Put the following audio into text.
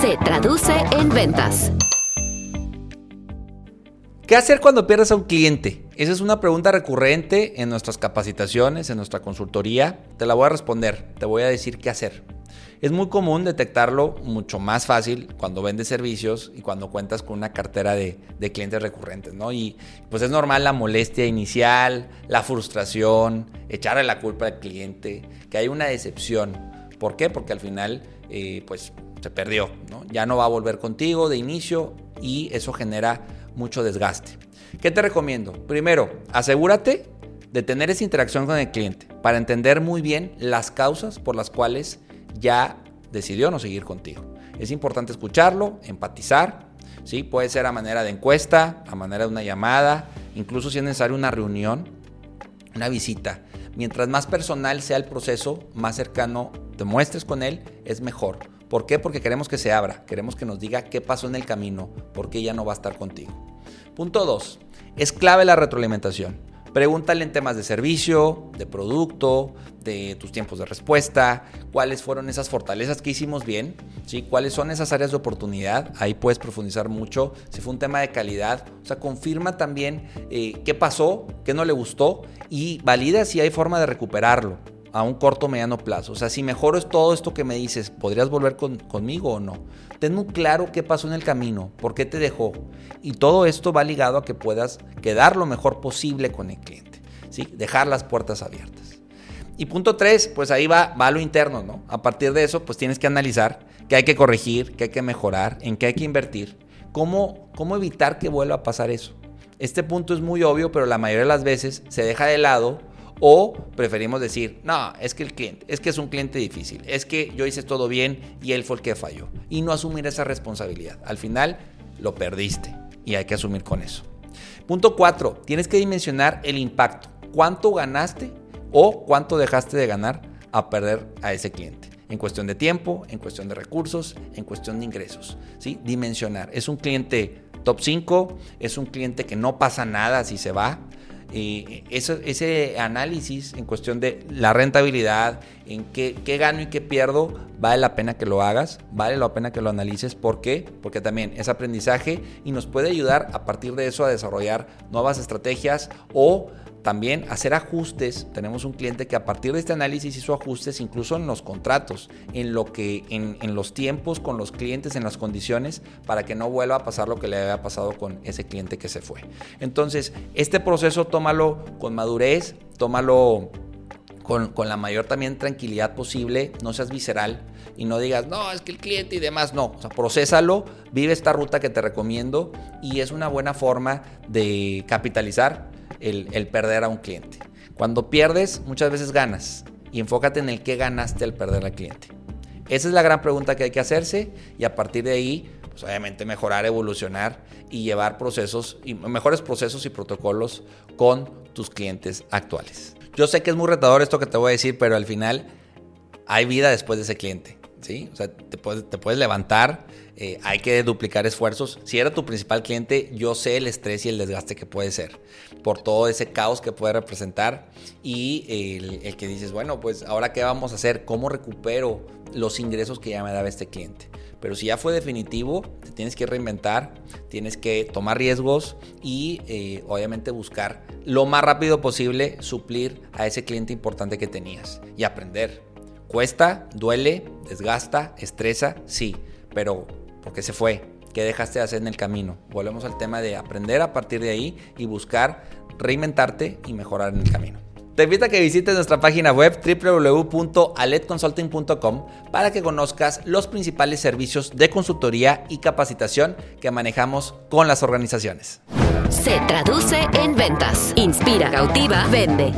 se traduce en ventas. ¿Qué hacer cuando pierdes a un cliente? Esa es una pregunta recurrente en nuestras capacitaciones, en nuestra consultoría. Te la voy a responder, te voy a decir qué hacer. Es muy común detectarlo mucho más fácil cuando vendes servicios y cuando cuentas con una cartera de, clientes recurrentes, ¿no? Y pues es normal la molestia inicial, la frustración, echarle la culpa al cliente, que hay una decepción. ¿Por qué? Porque al final, eh, pues se perdió, ¿no? Ya no va a volver contigo de inicio y eso genera mucho desgaste. ¿Qué te recomiendo? Primero, asegúrate de tener esa interacción con el cliente para entender muy bien las causas por las cuales ya decidió no seguir contigo. Es importante escucharlo, empatizar, ¿sí? puede ser a manera de encuesta, a manera de una llamada, incluso si es necesario una reunión, una visita. Mientras más personal sea el proceso, más cercano te muestres con él, es mejor. ¿Por qué? Porque queremos que se abra, queremos que nos diga qué pasó en el camino, por qué ya no va a estar contigo. Punto 2. Es clave la retroalimentación. Pregúntale en temas de servicio, de producto, de tus tiempos de respuesta, cuáles fueron esas fortalezas que hicimos bien, ¿sí? cuáles son esas áreas de oportunidad, ahí puedes profundizar mucho, si fue un tema de calidad, o sea, confirma también eh, qué pasó, qué no le gustó y valida si hay forma de recuperarlo a un corto mediano plazo. O sea, si mejoro es todo esto que me dices, ¿podrías volver conmigo o no? Ten muy claro qué pasó en el camino, por qué te dejó. Y todo esto va ligado a que puedas quedar lo mejor posible con el cliente. ¿sí? Dejar las puertas abiertas. Y punto tres, pues ahí va, va lo interno, ¿no? A partir de eso, pues tienes que analizar qué hay que corregir, qué hay que mejorar, en qué hay que invertir, cómo, cómo evitar que vuelva a pasar eso. Este punto es muy obvio, pero la mayoría de las veces se deja de lado o preferimos decir, no, es que el cliente, es que es un cliente difícil, es que yo hice todo bien y él fue el que falló. Y no asumir esa responsabilidad. Al final lo perdiste y hay que asumir con eso. Punto 4. Tienes que dimensionar el impacto. ¿Cuánto ganaste o cuánto dejaste de ganar a perder a ese cliente? En cuestión de tiempo, en cuestión de recursos, en cuestión de ingresos. ¿sí? Dimensionar. ¿Es un cliente top 5? ¿Es un cliente que no pasa nada si se va? Ese análisis en cuestión de la rentabilidad, en qué, qué, gano y qué pierdo, vale la pena que lo hagas, vale la pena que lo analices. ¿Por qué? Porque también es aprendizaje y nos puede ayudar a partir de eso a desarrollar nuevas estrategias o también hacer ajustes. Tenemos un cliente que a partir de este análisis hizo ajustes incluso en los contratos, en lo que, en, los tiempos con los clientes, en las condiciones, para que no vuelva a pasar lo que le había pasado con ese cliente que se fue. Entonces, este proceso tómalo con madurez, tómalo con, con, la mayor también tranquilidad posible, no seas visceral y no digas, no, es que el cliente y demás, no, o sea, procésalo, vive esta ruta que te recomiendo y es una buena forma de capitalizar el, perder a un cliente. Cuando pierdes, muchas veces ganas y enfócate en el que ganaste al perder al cliente. Esa es la gran pregunta que hay que hacerse y a partir de ahí, pues obviamente mejorar, evolucionar y llevar procesos y mejores procesos y protocolos con tus clientes actuales. Yo sé que es muy retador esto que te voy a decir, pero al final hay vida después de ese cliente. ¿Sí? O sea, te puedes, levantar, eh, hay que duplicar esfuerzos. Si era tu principal cliente, yo sé el estrés y el desgaste que puede ser por todo ese caos que puede representar y el, el que dices, bueno, pues ahora qué vamos a hacer, cómo recupero los ingresos que ya me daba este cliente. Pero si ya fue definitivo, te tienes que reinventar, tienes que tomar riesgos y eh, obviamente buscar lo más rápido posible suplir a ese cliente importante que tenías y aprender. Cuesta, duele, desgasta, estresa, sí, pero porque se fue, ¿qué dejaste de hacer en el camino? Volvemos al tema de aprender a partir de ahí y buscar reinventarte y mejorar en el camino. Te invito a que visites nuestra página web www.aletconsulting.com para que conozcas los principales servicios de consultoría y capacitación que manejamos con las organizaciones. Se traduce en ventas. Inspira, cautiva, vende.